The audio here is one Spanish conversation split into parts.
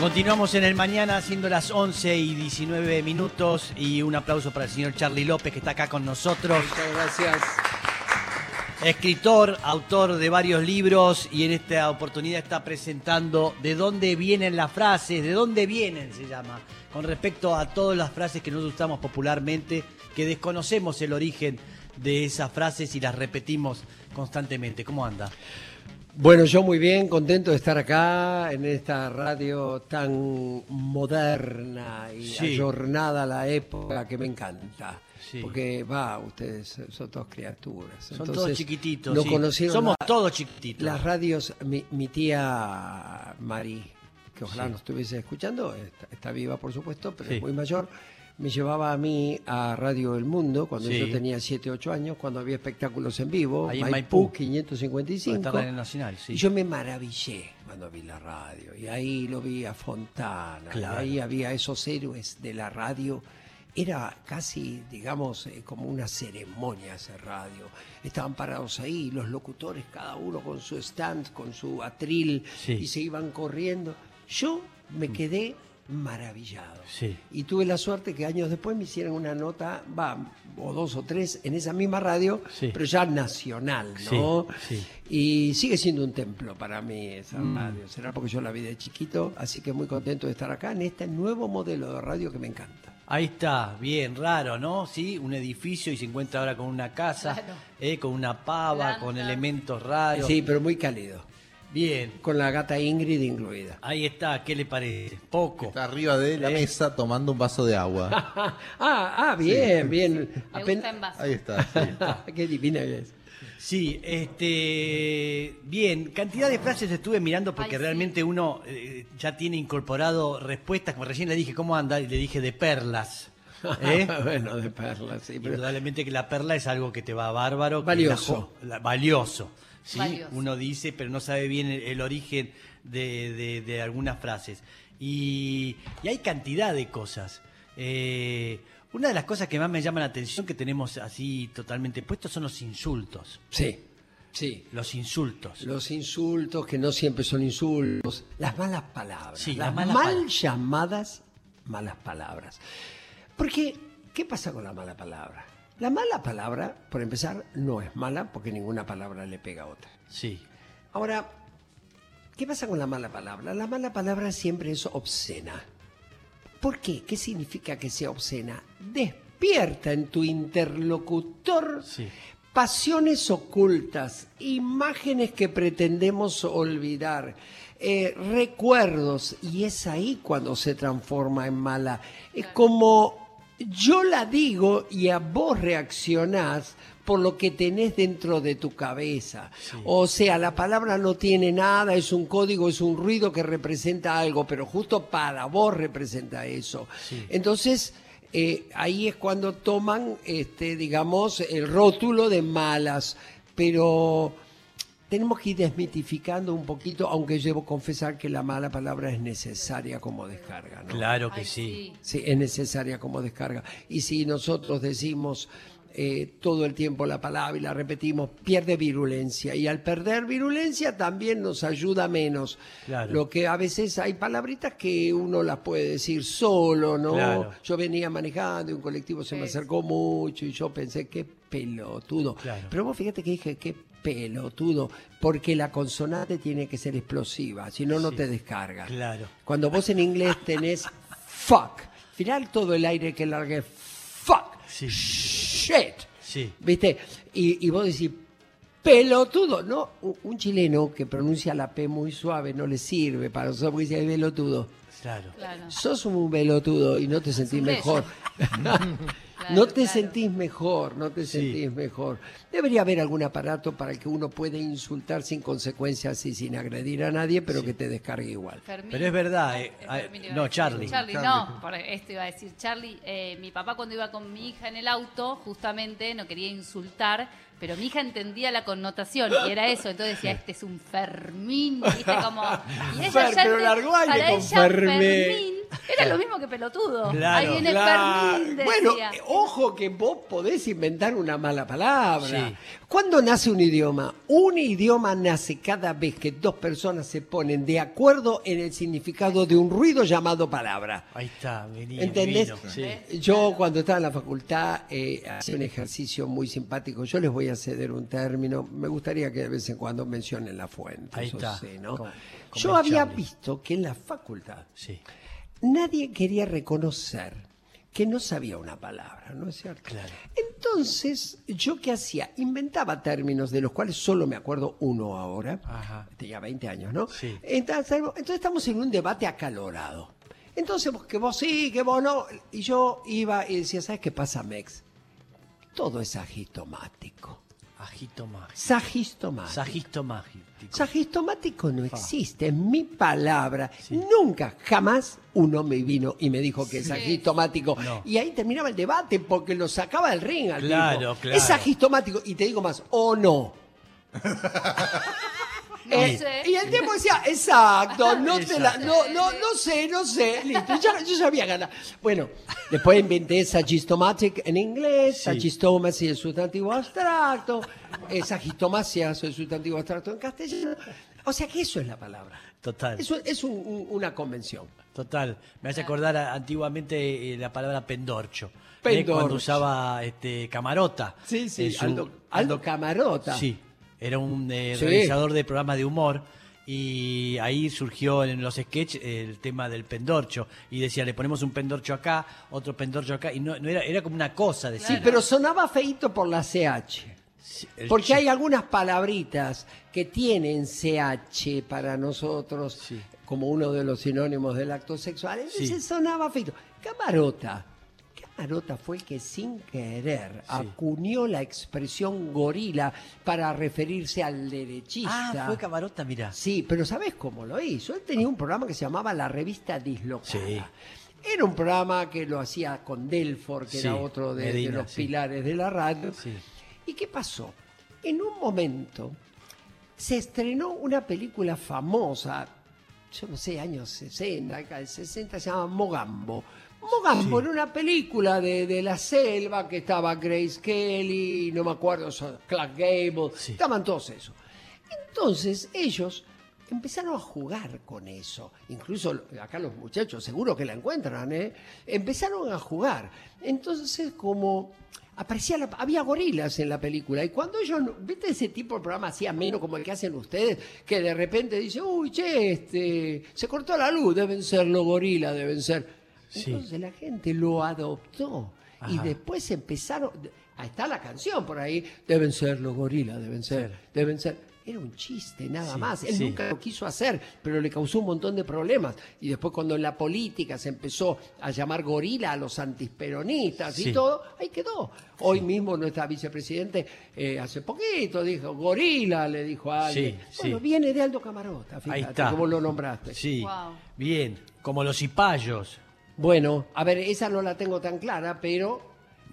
Continuamos en el mañana siendo las 11 y 19 minutos y un aplauso para el señor Charlie López que está acá con nosotros. Muchas gracias. Escritor, autor de varios libros y en esta oportunidad está presentando de dónde vienen las frases, de dónde vienen se llama, con respecto a todas las frases que nosotros usamos popularmente, que desconocemos el origen de esas frases y las repetimos constantemente. ¿Cómo anda? Bueno, yo muy bien, contento de estar acá en esta radio tan moderna y Sí. ayornada a la época que me encanta. Sí. Porque, va, ustedes son todos criaturas. Son Entonces, todos chiquititos. No sí. conocieron Somos la- todos chiquititos. las radios. Mi, mi tía Mari, que ojalá nos estuviese escuchando, está, está viva por supuesto, pero es muy mayor. Me llevaba a mí a Radio El Mundo cuando Sí. yo tenía 7, 8 años, cuando había espectáculos en vivo. Ahí en Maipú, Maipú. 555. Está en Nacional, sí. Y yo me maravillé cuando vi la radio. Y ahí lo vi a Fontana. Claro. Y ahí había esos héroes de la radio. Era casi, digamos, eh, como una ceremonia hacer radio. Estaban parados ahí, los locutores, cada uno con su stand, con su atril, Sí. y se iban corriendo. Yo me quedé maravillado. Sí. Y tuve la suerte que años después me hicieron una nota, va, o dos o tres, en esa misma radio, Sí. pero ya nacional, ¿no? Sí, sí. Y sigue siendo un templo para mí esa Mm. radio. Será porque yo la vi de chiquito, así que muy contento de estar acá en este nuevo modelo de radio que me encanta. Ahí está, bien, raro, ¿no? Sí, un edificio y se encuentra ahora con una casa, Claro. eh, con una pava, Planta. con elementos raros. Sí, pero muy cálido. Bien, Con la gata Ingrid incluida. ahí está, ¿qué le parece? Poco. Está arriba de la Eh. mesa tomando un vaso de agua. ah, ah, bien, bien. Me Apen- gusta en vaso. Ahí está. sí. Qué divina que es. Sí, este, bien, cantidad de frases estuve mirando porque Ay, sí. realmente uno eh, ya tiene incorporado respuestas, como recién le dije cómo anda y le dije de perlas. ¿eh? bueno, de perlas, sí. Pero Indudablemente que la perla es algo que te va bárbaro. Valioso. la jo- la- valioso. ¿Sí? Valioso. Uno dice, pero no sabe bien el, el origen de, de- de algunas frases. Y, y hay cantidad de cosas. Eh, una de las cosas que más me llama la atención que tenemos así totalmente puestos son los insultos. sí, sí. Los insultos. Los insultos, que no siempre son insultos. Las malas palabras. Sí, las las malas mal llamadas malas palabras. Porque, ¿qué pasa con la mala palabra? La mala palabra, por empezar, no es mala porque ninguna palabra le pega a otra. Sí. Ahora, ¿qué pasa con la mala palabra? La mala palabra siempre es obscena. ¿Por qué? ¿Qué significa que sea obscena? Despierta en tu interlocutor Sí. pasiones ocultas, imágenes que pretendemos olvidar, eh, recuerdos, y es ahí cuando se transforma en mala. Es como yo la digo y a vos reaccionás por lo que tenés dentro de tu cabeza. O sea, la palabra no tiene nada, es un código, es un ruido que representa algo, pero justo para vos representa eso. Entonces, eh, ahí es cuando toman, este, digamos, el rótulo de malas, pero tenemos que ir desmitificando un poquito, aunque debo confesar que la mala palabra es necesaria como descarga. ¿no? Claro que Ay, sí. Sí, es necesaria como descarga. Y si nosotros decimos eh, todo el tiempo la palabra y la repetimos, pierde virulencia. Y al perder virulencia también nos ayuda menos. Claro. Lo que a veces hay palabritas que uno las puede decir solo, ¿no? Claro. Yo venía manejando y un colectivo se me acercó mucho y yo pensé, qué pelotudo. Claro. Pero vos fíjate que dije, qué pelotudo, porque la consonante tiene que ser explosiva, si no, no te descarga. Claro. Cuando vos en inglés tenés fuck, final todo el aire que largue fuck, Sí. shit, Sí. ¿viste? Y, y vos decís, pelotudo, ¿no? Un, chileno que pronuncia la P muy suave no le sirve para nosotros porque dice pelotudo. Claro. Claro. Sos un pelotudo y no te sentís mejor. Claro, no te claro. sentís mejor, no te Sí. sentís mejor. Debería haber algún aparato para que uno pueda insultar sin consecuencias y sin agredir a nadie, pero que te descargue igual. Fermín. Pero es verdad, eh, no. Charlie. Charlie, Charlie. no, por esto iba a decir Charlie. eh, mi papá cuando iba con mi hija en el auto, justamente no quería insultar, pero mi hija entendía la connotación y era eso. Entonces decía, este es un Fermín, ¿viste? Como, y ella Fer, ya pero largó aire con ella Fermín. Era lo mismo que pelotudo. Claro, Ahí viene Claro. Fermín, decía. Bueno, eh, ojo que vos podés inventar una mala palabra. Sí. ¿Cuándo nace un idioma? Un idioma nace cada vez que dos personas se ponen de acuerdo en el significado de un ruido llamado palabra. Ahí está, vení, ¿Entendés? vino, sí. Yo cuando estaba en la facultad eh, hacía un ejercicio muy simpático. Yo les voy a ceder un término. Me gustaría que de vez en cuando mencionen la fuente. Ahí está. sí, ¿no? Yo había Charlie. visto que en la facultad Sí, nadie quería reconocer que no sabía una palabra, ¿no es cierto? Claro. Entonces, ¿yo qué hacía? Inventaba términos de los cuales solo me acuerdo uno ahora. Ajá. Tenía 20 años, ¿no? Sí. Entonces, entonces estamos en un debate acalorado. Entonces, vos- que vos sí, que vos no. Y yo iba y decía, ¿sabes qué pasa, Mex? Todo es sagistomático. Ajito mágico. Sagistomático. Sagisto mágico. Sagistomático no existe, es mi palabra. Nunca, jamás uno me vino y me dijo que es sagistomático. No. Y ahí terminaba el debate porque lo sacaba del ring al Claro, tipo. claro. Es sagistomático. Y te digo más, o no. No Eh. Y el tipo decía, exacto, no, te la- no, no, no sé, no sé, listo, ya- yo sabía ganar. Bueno, después inventé sagistomatic en inglés, sagistomacy el sustantivo abstracto, eh, sagistomacia es el sustantivo abstracto en castellano. O sea que eso es la palabra. Total. Eso es un- un- una convención. Total, me hace acordar a- antiguamente eh, la palabra pendorcho. ¿eh? Pendorcho. Cuando usaba este camarota. Sí, sí, su- Aldo, Aldo Camarota. Sí, era un eh, Sí. realizador de programas de humor y ahí surgió en los sketches el tema del pendorcho y decía, le ponemos un pendorcho acá, otro pendorcho acá y no, no era, era como una cosa decir. Sí, pero sonaba feito por la CH. Porque hay algunas palabritas que tienen CH para nosotros Sí. como uno de los sinónimos del acto sexual. Entonces Sí. sonaba feito. Camarota. Camarota fue que sin querer acuñó la expresión gorila para referirse al derechista. Ah, fue camarota, mira. Sí, pero ¿sabes cómo lo hizo? Él tenía un programa que se llamaba La Revista Dislocada. Sí. Era un programa que lo hacía con Delfor, que Sí, era otro de, los pilares de la radio. Sí. ¿Y qué pasó? En un momento se estrenó una película famosa, yo no sé, años 60, acá, 60, se llama Mogambo. Mogambo Sí. era una película de, de la selva que estaba Grace Kelly, no me acuerdo, Clark Gable, Sí. estaban todos esos. Entonces ellos empezaron a jugar con eso. Incluso acá los muchachos seguro que la encuentran, ¿eh? Empezaron a jugar. Entonces como aparecía la- había gorilas en la película y cuando ellos, ¿viste ese tipo de programa así ameno como el que hacen ustedes? Que de repente dice, uy, che, este, se cortó la luz, deben ser los gorilas, deben ser. Sí. Entonces la gente lo adoptó y después empezaron, ahí está la canción por ahí, deben ser los gorilas, deben ser, deben ser. Era un chiste nada Sí, más. Él sí. nunca lo quiso hacer, pero le causó un montón de problemas. Y después cuando en la política se empezó a llamar gorila a los antisperonistas Sí. y todo, ahí quedó. Hoy mismo nuestra vicepresidente, eh, hace poquito, dijo, gorila, le dijo a alguien. Sí, Bueno, sí. viene de Aldo Camarota, fíjate, Ahí está. como lo nombraste. Sí, Wow. bien, como los cipayos. Bueno, a ver, esa no la tengo tan clara, pero...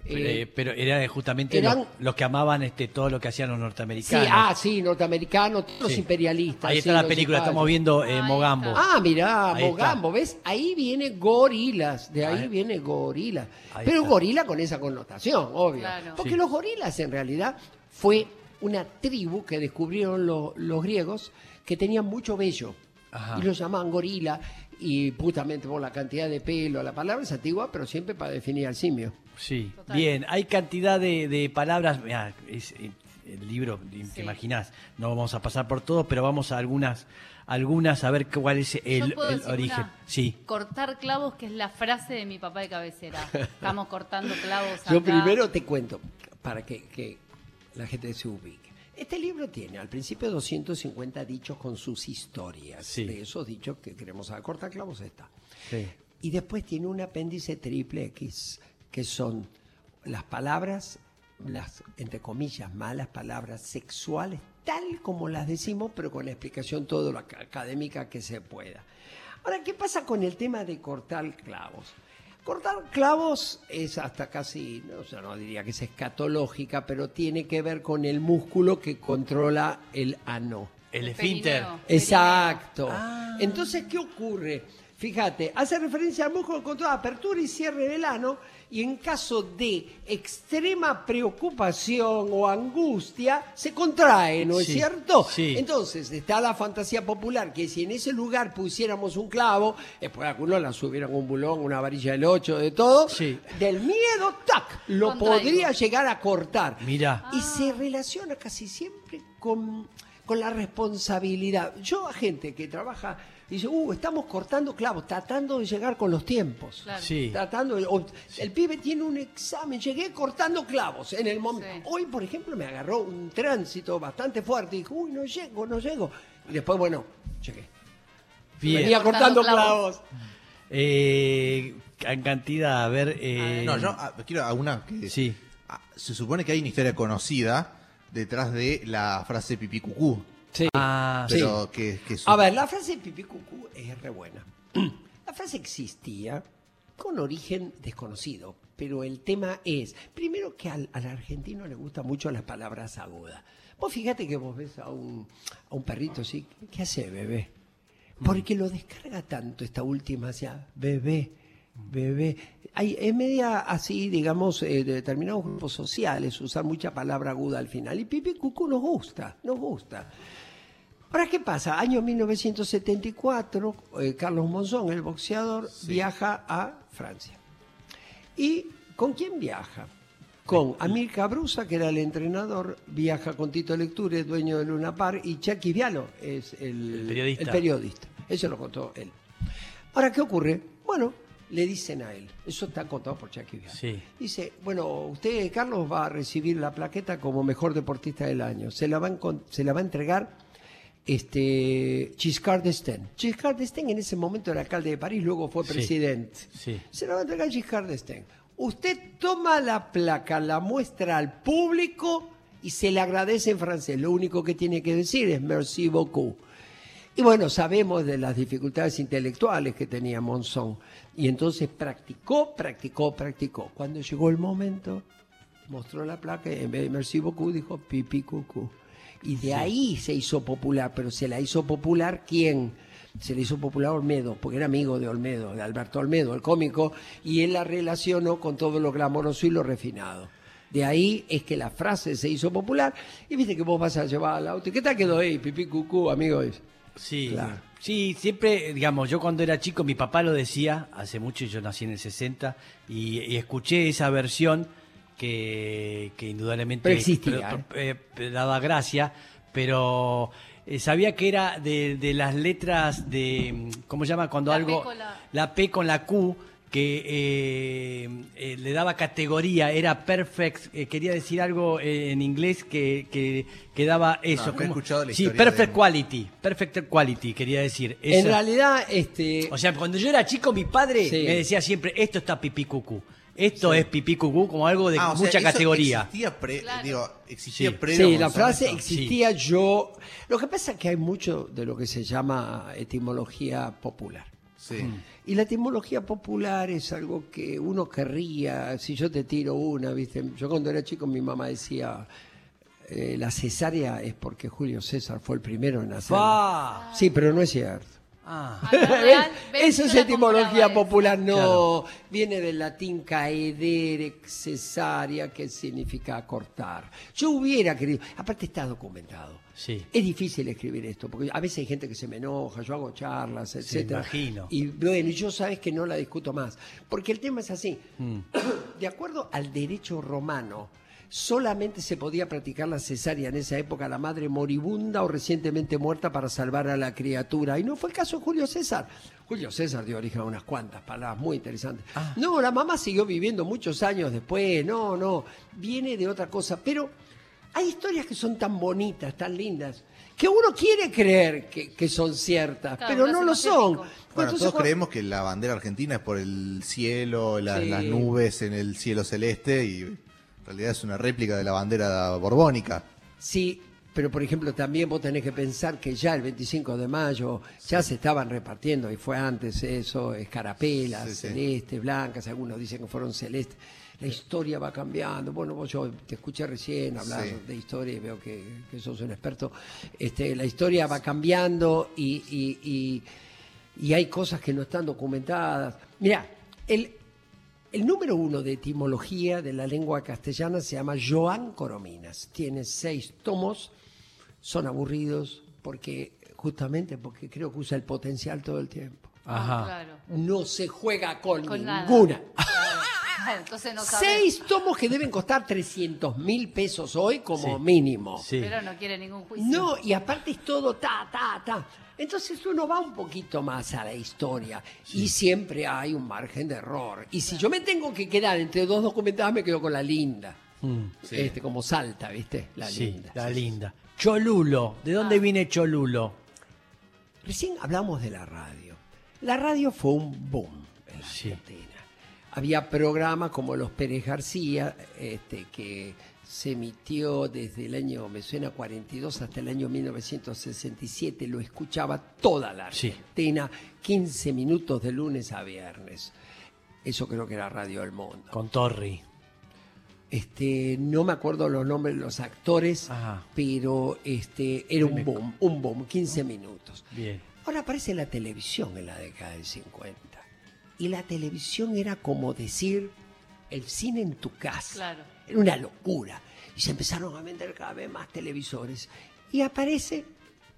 eh, Eh, pero era justamente eran- los, los que amaban este todo lo que hacían los sí, norteamericanos. ah, sí, norteamericanos, todos los Sí. imperialistas. Ahí sí, está la los película, estamos viendo eh, Ahí Mogambo. Ah, mirá, Ahí Mogambo, ¿ves? Ahí viene gorilas, de ahí, Ahí- viene gorila. Ahí Pero está. gorila con esa connotación, obvio. Claro. Porque Sí. los gorilas en realidad fue una tribu que descubrieron lo- los griegos que tenían mucho vello. Ajá. Y los llamaban gorila, y justamente por la cantidad de pelo. La palabra es antigua, pero siempre para definir al simio. Sí, Total. bien, hay cantidad de, de palabras, mirá, es, eh, el libro, te Sí. imaginás, no vamos a pasar por todo, pero vamos a algunas, algunas a ver cuál es el, Yo puedo el decir origen. una. Sí, Cortar clavos, que es la frase de mi papá de cabecera. Estamos cortando clavos acá. Yo primero te cuento, para que, que la gente se ubique. Este libro tiene al principio 250 dichos con sus historias. Sí. De esos dichos que queremos saber. Corta clavos está. sí, Y después tiene un apéndice triple X, que son las palabras, las, entre comillas, malas palabras sexuales, tal como las decimos, pero con la explicación todo lo ac- académica que se pueda. Ahora, ¿qué pasa con el tema de cortar clavos? Cortar clavos es hasta casi, no, yo no diría que es escatológica, pero tiene que ver con el músculo que controla el ano. el esfínter. Exacto. Ah. Entonces, ¿qué ocurre? Fíjate, hace referencia al músculo con toda apertura y cierre del ano y en caso de extrema preocupación o angustia se contrae, ¿no es Sí, cierto? sí. Entonces está la fantasía popular que si en ese lugar pusiéramos un clavo, después algunos la subieran un bulón, una varilla del 8, de todo, Sí. del miedo, tac, lo Contraigo. podría llegar a cortar. Mira. Y se relaciona casi siempre con, con la responsabilidad. Yo a gente que trabaja, dice, uh, estamos cortando clavos, tratando de llegar con los tiempos. Claro. Sí. Tratando de- o- el pibe tiene un examen, llegué cortando clavos en el momento. Sí. Hoy, por ejemplo, me agarró un tránsito bastante fuerte y dije, uy, no llego, no llego. Y después, bueno, llegué. Bien. Venía cortando, Cortando clavos. clavos. Eh, en cantidad, a ver. eh, No, yo ah, quiero alguna que. Sí. Se supone que hay una historia conocida detrás de la frase pipí cucú. Sí. Ah, Pero que, que su- A ver, la frase pipí cucú es re buena. La frase existía con origen desconocido, pero el tema es, primero que al, al argentino le gustan mucho las palabras agudas. Vos fíjate que vos ves a un, a un perrito así, ¿qué hace bebé? Porque lo descarga tanto esta última hacia bebé, bebé. Hay, es media así, digamos, eh, de determinados grupos sociales, usar mucha palabra aguda al final. Y pipí cucú nos gusta, nos gusta. Ahora, ¿qué pasa? Año 1974, eh, Carlos Monzón, el boxeador, viaja a Francia. ¿Y con quién viaja? Con Amir Cabruza, que era el entrenador, viaja con Tito Lecture, dueño de Luna Par, y Chucky Vialo es el, El periodista. el periodista. Eso lo contó él. Ahora, ¿qué ocurre? Bueno, le dicen a él, eso está contado por Vialo. Sí. Dice, bueno, usted, Carlos, va a recibir la plaqueta como mejor deportista del año. Se la va a, se la va a entregar este, Giscard d'Estaing. Giscard d'Estaing en ese momento era alcalde de París, luego fue Sí, presidente. sí. Se la va a entregar Giscard d'Estaing. Usted toma la placa, la muestra al público y se le agradece en francés. Lo único que tiene que decir es merci beaucoup. Y bueno, sabemos de las dificultades intelectuales que tenía Monzón. Y entonces practicó, practicó, practicó. Cuando llegó el momento, mostró la placa y en vez de merci beaucoup dijo pipi cucú. Y de ahí se hizo popular, pero se la hizo popular quién? Se le hizo popular Olmedo, porque era amigo de Olmedo, de Alberto Olmedo, el cómico, y él la relacionó con todo lo glamoroso y lo refinado. De ahí es que la frase se hizo popular. Y viste que vos vas a llevar al auto. ¿Y qué tal quedó ahí, pipí cucú, amigo? Sí, Claro. sí, siempre, digamos, yo cuando era chico, mi papá lo decía, hace mucho, yo nací en el 60, y, y escuché esa versión que, que indudablemente Pero existía, pero- eh, pero daba gracia, pero eh, sabía que era de, de las letras de, ¿cómo se llama? Cuando La algo, P con la- la P con la Q, que eh, eh, le daba categoría, era perfect, eh, quería decir algo eh, en inglés que, que, que daba eso. no escuchado la sí, perfect de- quality, perfect quality, quería decir. En Esa- realidad, este, o sea, cuando yo era chico, mi padre Sí. me decía siempre, esto está pipí cucú. Esto es pipí cucú, como algo de Ah, o sea, mucha eso categoría. Existía pre, Claro. digo, existía Sí. previo a sí, la frase eso. existía yo. Lo que pasa es que hay mucho de lo que se llama etimología popular. Sí. Y la etimología popular es algo que uno querría, si yo te tiro una, ¿viste? Yo cuando era chico mi mamá decía, eh, la cesárea es porque Julio César fue el primero en hacer. Sí, pero no es cierto. Ah. A la real, ven, Eso yo es etimología esa. popular, no. Claro. Viene del latín caedere, cesárea, que significa cortar. Yo hubiera querido, aparte está documentado. Sí. Es difícil escribir esto, porque a veces hay gente que se me enoja, yo hago charlas, etcétera. imagino. Y bueno, yo sabes que no la discuto más. Porque el tema es así. Mm. De acuerdo al derecho romano, solamente se podía practicar la cesárea en esa época a la madre moribunda o recientemente muerta para salvar a la criatura. Y no fue el caso de Julio César. Julio César dio origen a unas cuantas palabras muy interesantes. Ah. No, la mamá siguió viviendo muchos años después. No, no. Viene de otra cosa. Pero hay historias que son tan bonitas, tan lindas, que uno quiere creer que, que son ciertas, Claro, pero no lo son. Bueno, Entonces, todos cuando- creemos que la bandera argentina es por el cielo, la- Sí. las nubes en el cielo celeste y en realidad es una réplica de la bandera borbónica. Sí, pero por ejemplo también vos tenés que pensar que ya el 25 de mayo ya se estaban repartiendo, y fue antes eso, escarapelas, Sí, sí. celestes, blancas, algunos dicen que fueron celestes. La historia va cambiando. Bueno, vos yo te escuché recién hablar de historia y veo que, que sos un experto. Este, la historia va cambiando y, y- y y hay cosas que no están documentadas. Mira, el, el número uno de etimología de la lengua castellana se llama Joan Corominas. Tiene seis tomos, son aburridos porque justamente porque creo que usa el potencial todo el tiempo. Ajá. Claro. No se juega con, Con nada. ninguna. Claro, Entonces no sabe. Seis tomos que deben costar 300 mil pesos hoy como Sí. mínimo. Sí. Pero no quiere ningún juicio. No, y aparte es todo ta, ta, ta. Entonces uno va un poquito más a la historia y siempre hay un margen de error. Y si yo me tengo que quedar entre dos documentadas, me quedo con la linda. Mm, Sí. Este, como salta, ¿viste? La sí, linda. la Sí. linda. Cholulo. ¿De dónde Ah. viene Cholulo? Recién hablamos de la radio. La radio fue un boom en la Sí. Argentina. Había programas como Los Pérez García, este, que se emitió desde el año, me suena 42 hasta el año 1967. Lo escuchaba toda la Sí. Argentina, 15 minutos de lunes a viernes. Eso creo que era Radio del Mundo. Con Torri. Este, no me acuerdo los nombres de los actores, Ajá. pero este, era un boom, un boom, 15 minutos. Bien. Ahora aparece la televisión en la década del 50. Y la televisión era como decir el cine en tu casa. Claro. Era una locura. Y se empezaron a vender cada vez más televisores. Y aparece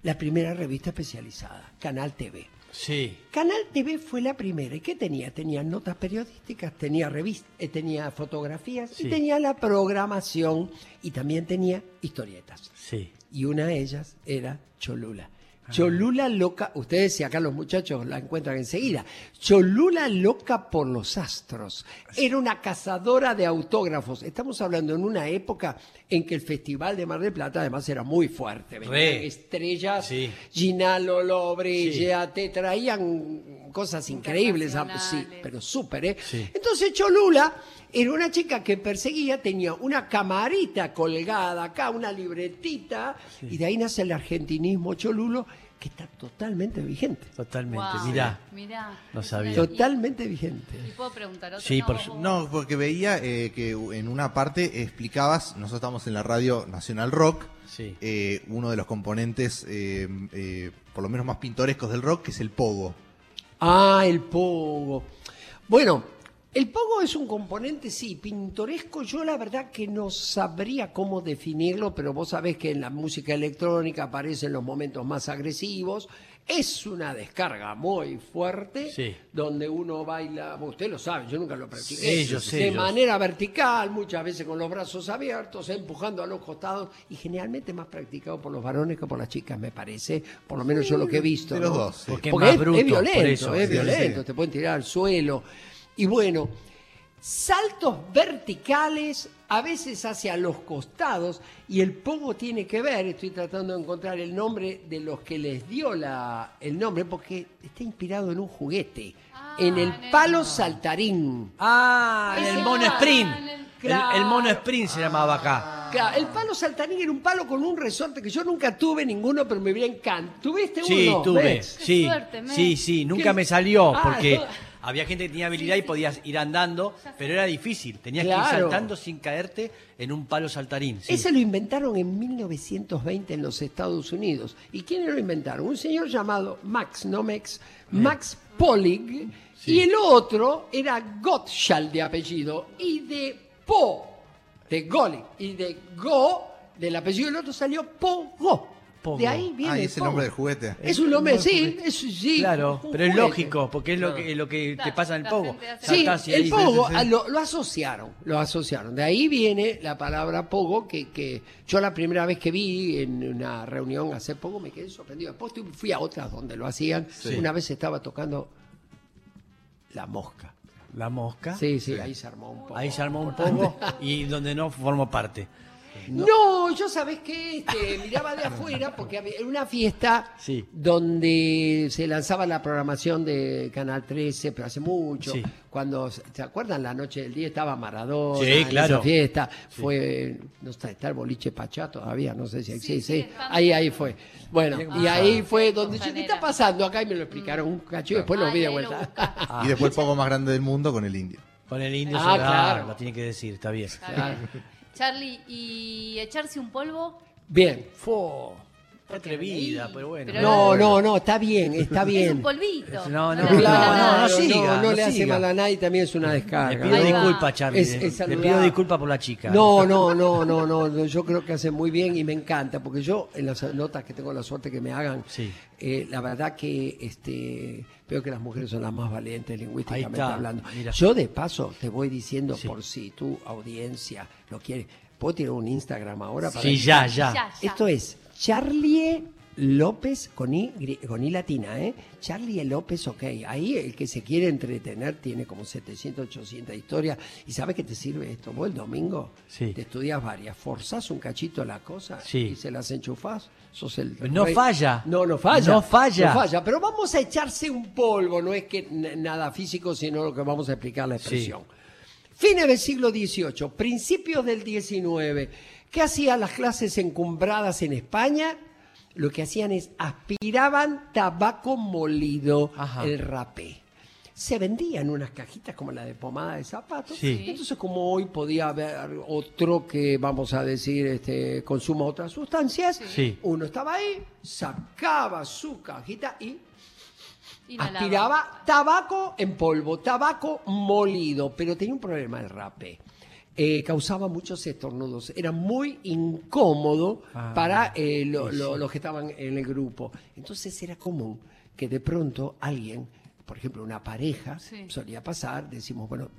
la primera revista especializada, Canal TV. Sí. Canal TV fue la primera. ¿Y qué tenía? Tenía notas periodísticas, tenía revistas, tenía fotografías Sí. y tenía la programación y también tenía historietas Sí. y una de ellas era Cholula. Cholula loca, ustedes si acá los muchachos la encuentran enseguida, Cholula loca por los astros. Era una cazadora de autógrafos. Estamos hablando en una época en que el Festival de Mar del Plata además era muy fuerte. Estrellas, Sí. Ginalo, Lobrilla, te traían cosas increíbles, ah, sí, Internacionales. pero súper, ¿eh? Sí. Entonces Cholula era una chica que perseguía, tenía una camarita colgada acá, una libretita, y de ahí nace el argentinismo cholulo, que está totalmente vigente. Totalmente. Wow. Mirá. Mirá. No sabía. Totalmente vigente. ¿Y puedo preguntar otro? Sí, por su- vos- No, porque veía eh, que en una parte explicabas, nosotros estamos en la radio Nacional Rock, Sí. eh, uno de los componentes, eh, eh, por lo menos más pintorescos del rock, que es el pogo. Ah, el pogo. Bueno, el pogo es un componente, sí, pintoresco. Yo la verdad que no sabría cómo definirlo, pero vos sabés que en la música electrónica aparecen los momentos más agresivos. Es una descarga muy fuerte, Sí. donde uno baila, usted lo sabe, yo nunca lo practiqué, Ellos, de ellos. manera vertical, muchas veces con los brazos abiertos, empujando a los costados, y generalmente más practicado por los varones que por las chicas, me parece, por lo menos yo lo que he visto. De los ¿no? dos, sí. Porque es Porque más es, bruto, es por violento, eso. es Sí, violento, sí. te pueden tirar al suelo. Y bueno, saltos verticales, a veces hacia los costados, y el pogo tiene que ver, estoy tratando de encontrar el nombre de los que les dio la, el nombre, porque está inspirado en un juguete, Ah, en el en el- palo saltarín. Ah, en el mono sprint. el- El, el mono sprint se llamaba acá. Claro, el palo saltarín era un palo con un resorte que yo nunca tuve ninguno, pero me hubiera encantado. ¿Tuviste Sí, uno? tuve. Sí, suerte, men. sí, sí. Nunca ¿Qué? me salió Ah, porque no. Había gente que tenía habilidad y podías ir andando, pero era difícil. Tenías que ir saltando sin caerte en un palo saltarín. sí. Ese lo inventaron en 1920 en los Estados Unidos. ¿Y quiénes lo inventaron? Un señor llamado Max, no Mex, Max Polig, y el otro era Gottschall de apellido, y de Po, de Goli, y de Go, del apellido del otro salió Pogo. Pogo. De ahí viene Ah, y es el nombre del juguete. Es un nombre, sí, es, sí. Claro, pero es lógico, porque es lo que, lo que te pasa en el pogo. Sí, el ahí- pogo sí, sí. ah, Lo, lo asociaron, lo asociaron. De ahí viene la palabra pogo, que, que yo la primera vez que vi en una reunión hace poco me quedé sorprendido. Después fui a otras donde lo hacían. Sí. Una vez estaba tocando la mosca. La mosca. Sí, sí, ahí se armó un poco. Ahí se armó un pogo y donde no formó parte. No, yo sabes que este, miraba de afuera porque había una fiesta Sí. donde se lanzaba la programación de Canal 13, pero hace mucho. Sí. Cuando, ¿se acuerdan? La noche del día estaba Maradona Sí, en claro. esa fiesta. Fue, no está, está el boliche Pachá todavía, no sé si existe. ahí, ahí fue. Bueno, y Ah, ahí fue donde yo, ¿qué está pasando acá? Y me lo explicaron un cacho y después lo vi de vuelta. Y después el pogo más grande del mundo con el indio. Con el indio Ah, claro. lo tiene que decir, está bien. Claro. Charlie, ¿y echarse un polvo? Bien, fo. Qué atrevida, pero bueno. Pero No, no, no, está bien, está Es un bien. polvito. No, no, le a claro, no, no siga, no, no le hace siga. mal a nadie, también es una Le descarga. pido Ahí va. disculpas, Charlie. Es- le- es le pido disculpas por la chica. No, no, no, no, no, no, yo creo que hace muy bien y me encanta, porque yo en las notas que tengo la suerte que me hagan, Sí. eh, la verdad que este, veo que las mujeres son las más valientes lingüísticamente está, hablando. mira. Yo de paso te voy diciendo Sí. por si tu audiencia lo quiere. ¿Puedo tirar un Instagram ahora? para Sí, ya. Ya, ya. Esto es Charlie López con I, gri- con I latina, ¿eh? Charlie López, ok. Ahí el que se quiere entretener tiene como 700, 800 historias. ¿Y sabe qué te sirve esto? Vos el domingo Sí. te estudias varias, forzás un cachito la cosa Sí. y se las enchufás. Sos el No rey. falla. No, no falla. No falla. No falla. Pero vamos a echarse un polvo, no es que nada físico, sino lo que vamos a explicar la expresión. Fines del siglo XVIII, principios del XIX. ¿Qué hacían las clases encumbradas en España? Lo que hacían es aspiraban tabaco molido, Ajá. el rapé. Se vendía en unas cajitas como la de pomada de zapatos. Sí. Entonces, como hoy podía haber otro que, vamos a decir, este, consuma otras sustancias, Sí. uno estaba ahí, sacaba su cajita y Inhalaba. aspiraba tabaco en polvo, tabaco molido, pero tenía un problema el rape. Eh, causaba muchos estornudos, era muy incómodo Ah, para eh, lo- lo- los que estaban en el grupo. Entonces era común que de pronto alguien, por ejemplo una pareja, Sí. solía pasar, decimos, bueno,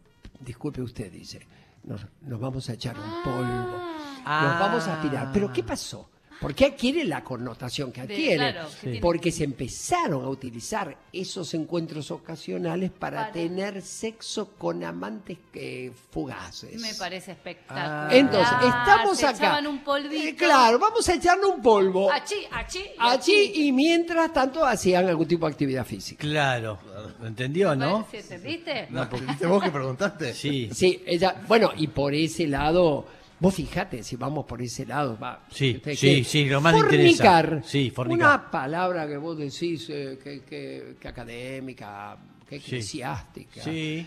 disculpe usted, dice, nos, nos vamos a echar un polvo, Ah. nos vamos a aspirar. Pero ¿qué pasó? ¿Por qué adquiere la connotación que De- adquiere? claro, que Porque se empezaron a utilizar esos encuentros ocasionales para, Para- tener sexo con amantes eh, fugaces. Me parece Ah. espectacular. Entonces, estamos se acá. echaban un polvito. Eh, claro, vamos a echarle un polvo. Achí, achí. y achí. y mientras tanto hacían algún tipo de actividad física. Claro. ¿Lo entendió, no? ¿Sí, ¿Entendiste? No, porque ¿viste vos que preguntaste? Sí. Sí, ella, bueno, y por ese lado, vos fíjate, si vamos por ese lado, va. Sí, ustedes sí, sí, lo más fornicar, interesa. Sí, fornicar. Una palabra que vos decís eh, que, que- que académica, que eclesiástica. Sí.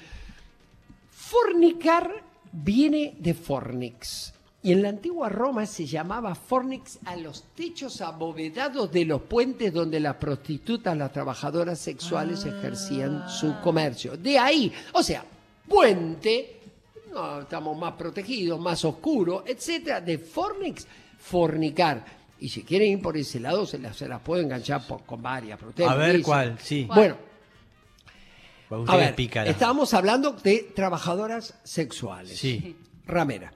Fornicar viene de fornix. Y en la antigua Roma se llamaba fornix a los techos abovedados de los puentes donde las prostitutas, las trabajadoras sexuales ejercían su comercio. De ahí, o sea, puente, no, estamos más protegidos, más oscuros, etcétera, de fornix, fornicar. Y si quieren ir por ese lado, se las, se las puedo enganchar por- con varias. pero ustedes A ver dicen. cuál, sí. Bueno, a ver, estábamos hablando de trabajadoras sexuales. Sí. Ramera.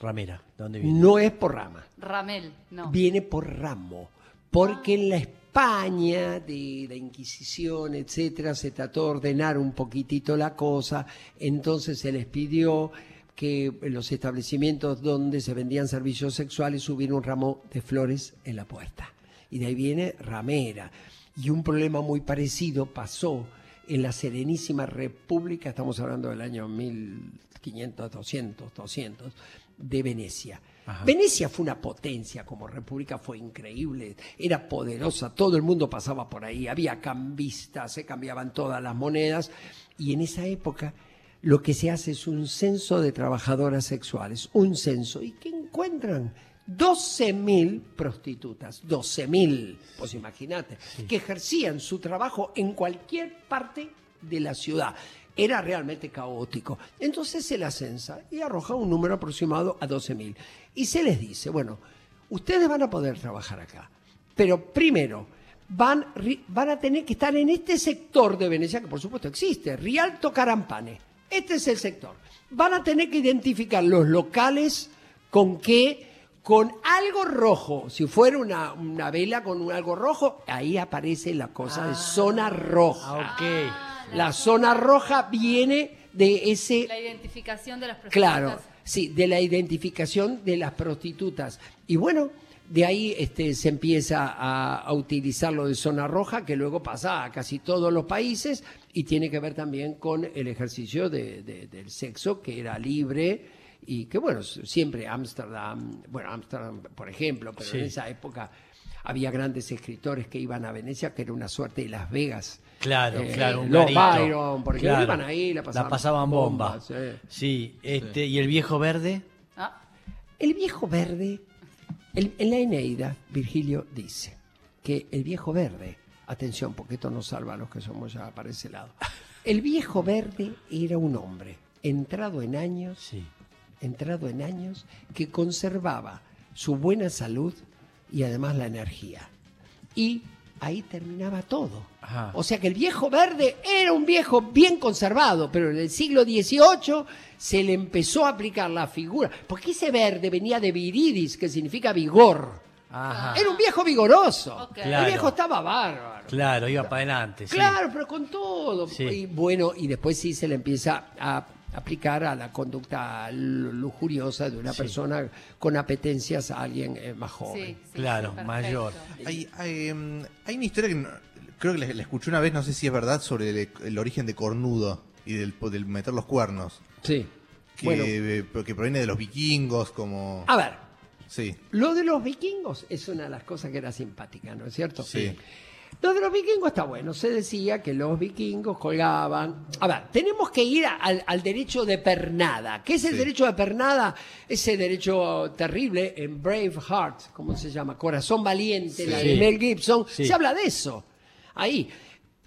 Ramera, ¿dónde viene? No es por rama, Ramel, no. viene por ramo. Porque en la España de la Inquisición, etcétera, se trató de ordenar un poquitito la cosa. Entonces se les pidió que los establecimientos donde se vendían servicios sexuales hubiera un ramo de flores en la puerta. Y de ahí viene ramera. Y un problema muy parecido pasó en la Serenísima República, estamos hablando del año 1500, 200, 200, de Venecia. Venecia fue una potencia como república, fue increíble, era poderosa, todo el mundo pasaba por ahí, había cambistas, se cambiaban todas las monedas y en esa época lo que se hace es un censo de trabajadoras sexuales, un censo, y que encuentran 12.000 prostitutas, 12.000, pues imagínate, que ejercían su trabajo en cualquier parte de la ciudad. Era realmente caótico. Entonces se la censa y arroja un número aproximado a 12.000. Y se les dice, bueno, ustedes van a poder trabajar acá, pero primero van, van a tener que estar en este sector de Venecia, que por supuesto existe, Rialto Carampane. Este es el sector. Van a tener que identificar los locales con qué, con algo rojo. Si fuera una, una vela con un algo rojo, ahí aparece la cosa de zona roja. Ah, ok. La zona roja viene de ese La identificación de las prostitutas. Claro, sí, de la identificación de las prostitutas. Y bueno, de ahí este, se empieza a, a utilizar lo de zona roja, que luego pasa a casi todos los países y tiene que ver también con el ejercicio de- de- del sexo, que era libre y que, bueno, siempre Ámsterdam, bueno, Ámsterdam, por ejemplo, pero Sí. en esa época había grandes escritores que iban a Venecia, que era una suerte de Las Vegas. Claro, Eh, claro, un Los garito. Byron, por ejemplo, Claro. iban ahí, la pasaban, pasaban bomba. eh. Sí, este, ¿y el viejo verde? Ah, El viejo verde, el- en la Eneida, Virgilio dice, que el viejo verde, atención, porque esto nos salva a los que somos ya para ese lado. El viejo verde era un hombre entrado en años, Sí. entrado en años, que conservaba su buena salud y además la energía. Y ahí terminaba todo. Ajá. O sea que el viejo verde era un viejo bien conservado, pero en el siglo XVIII se le empezó a aplicar la figura, porque ese verde venía de viridis, que significa vigor. Ajá. Era un viejo vigoroso. El viejo estaba bárbaro. Claro, iba para adelante. sí. Claro, pero con todo. Sí. Y bueno, y después sí se le empieza a aplicar a la conducta lujuriosa de una Sí. persona con apetencias a alguien eh, más joven. Sí, sí, Claro, mayor. Hay, hay, em, hay una historia que no- creo que la, la escuché una vez, no sé si es verdad, sobre el, el origen de cornudo y del, del meter los cuernos. Sí. Que, Bueno, eh, que proviene de los vikingos, como... a ver, Sí, lo de los vikingos es una de las cosas que era simpática, ¿no es cierto? sí. Lo de los vikingos está bueno. Se decía que los vikingos colgaban. A ver, tenemos que ir al, al derecho de pernada. ¿Qué es el Sí. derecho de pernada? Ese derecho terrible en Braveheart, ¿cómo se llama? Corazón Valiente, la de. Mel Gibson. Sí. Se habla de eso. Ahí.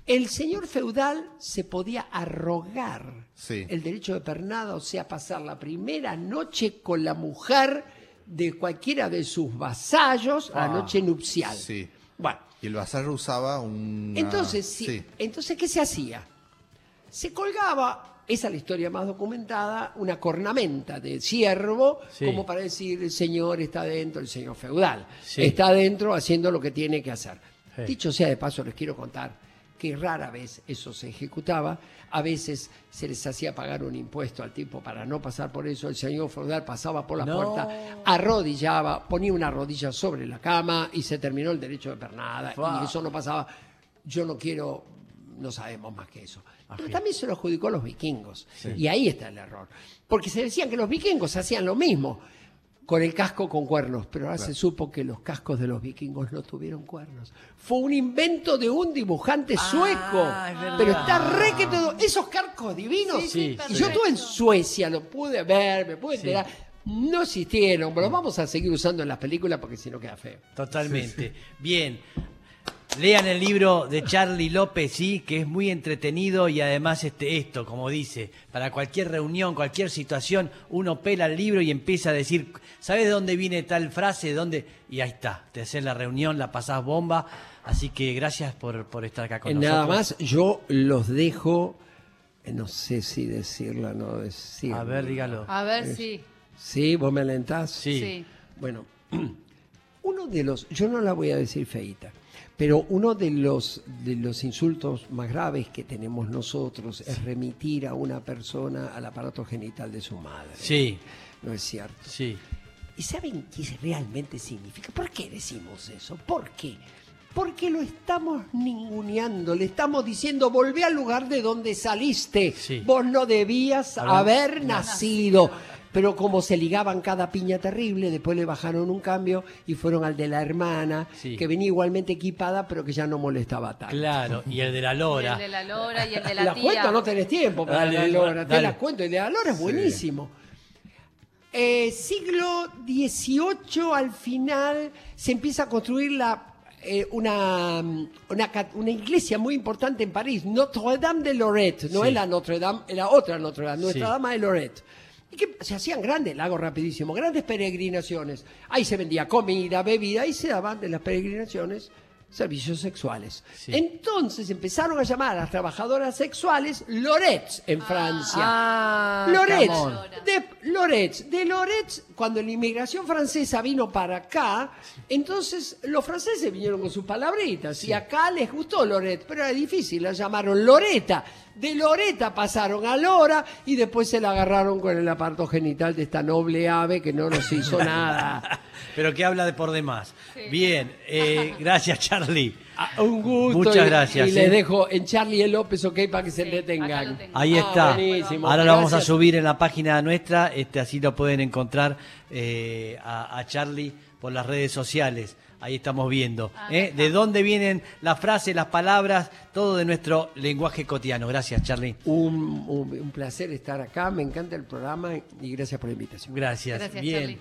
El señor feudal se podía arrogar el derecho de pernada, o sea, pasar la primera noche con la mujer de cualquiera de sus vasallos, la Ah. noche nupcial. Sí. Bueno, Y el vasallo usaba un... entonces, sí, entonces, ¿qué se hacía? Se colgaba, esa es la historia más documentada, una cornamenta de ciervo, Sí. como para decir, el señor está dentro, el señor feudal, Sí. está dentro haciendo lo que tiene que hacer. Sí. Dicho sea de paso, les quiero contar que rara vez eso se ejecutaba, a veces se les hacía pagar un impuesto al tipo para no pasar por eso, el señor feudal pasaba por la No. puerta, arrodillaba, ponía una rodilla sobre la cama y se terminó el derecho de pernada, y eso no pasaba. Yo no quiero, no sabemos más que eso. Pero Ajá. también se lo adjudicó a los vikingos. Y ahí está el error. Porque se decían que los vikingos hacían lo mismo con el casco con cuernos, pero ahora se supo que los cascos de los vikingos no tuvieron cuernos. Fue un invento de un dibujante sueco. es verdad. pero está re que todo. Esos cascos divinos. Sí, sí, y yo estuve en Suecia, lo pude ver, me pude Sí. enterar. No existieron, pero los vamos a seguir usando en las películas porque si no queda feo. Totalmente. Bien. Lean el libro de Charlie López, sí, que es muy entretenido y además este esto, como dice, para cualquier reunión, cualquier situación, uno pela el libro y empieza a decir, ¿sabes de dónde viene tal frase? ¿De dónde? Y ahí está, te haces la reunión, la pasás bomba. Así que gracias por, por estar acá con En nosotros. nada más, yo los dejo, eh, no sé si decirla o no decirla. A ver, dígalo. A ver si. Sí, vos me alentás. Sí. Sí. Bueno, uno de los, yo no la voy a decir feita, pero uno de los, de los insultos más graves que tenemos nosotros es remitir a una persona al aparato genital de su madre. Sí, ¿No es cierto? sí. ¿Y saben qué realmente significa? ¿Por qué decimos eso? ¿Por qué? Porque lo estamos ninguneando, le estamos diciendo, volvé al lugar de donde saliste. Sí. Vos no debías Haber haber nacido. Pero como se ligaban cada piña terrible, después le bajaron un cambio y fueron al de la hermana, Sí. que venía igualmente equipada, pero que ya no molestaba tanto. Claro, y el de la Y lora. el de la lora y el de la, La tía. cuento, no tenés tiempo para Dale, la lora, te dale. la cuento. El de la lora es buenísimo. Eh, siglo XVIII, al final, se empieza a construir la, eh, una, mm, una, iglesia muy importante en París, Notre Dame de Lorette. No Sí. es la Notre Dame, es la otra Notre Dame, Nuestra Sí. Dama de Lorette. Y que se hacían grandes, la hago rapidísimo, grandes peregrinaciones. Ahí se vendía comida, bebida, y se daban de las peregrinaciones servicios sexuales. Sí. Entonces empezaron a llamar a las trabajadoras sexuales Lorettes en Francia. Ah, Loretz, de Loretz, de Loretz, cuando la inmigración francesa vino para acá, entonces los franceses vinieron con sus palabritas y acá les gustó Loretz, pero era difícil, la llamaron Loreta. De Loreta pasaron a Lora y después se la agarraron con el aparto genital de esta noble ave que no nos hizo nada. Pero que habla de por demás. Bien, eh, gracias Charlie. Ah, Un gusto. Muchas y- gracias, Y ¿eh? les dejo en Charlie el López, ok, para que se detengan. Ahí Ah, está. buenísimo. Ahora lo vamos a subir en la página nuestra, este, así lo pueden encontrar eh, a, a Charlie por las redes sociales. Ahí estamos viendo. Ah, ¿eh? De dónde vienen las frases, las palabras, todo de nuestro lenguaje cotidiano. Gracias, Charlie. Un, un- un placer estar acá, me encanta el programa y gracias por la invitación. Gracias. Gracias, Bien. Charlie.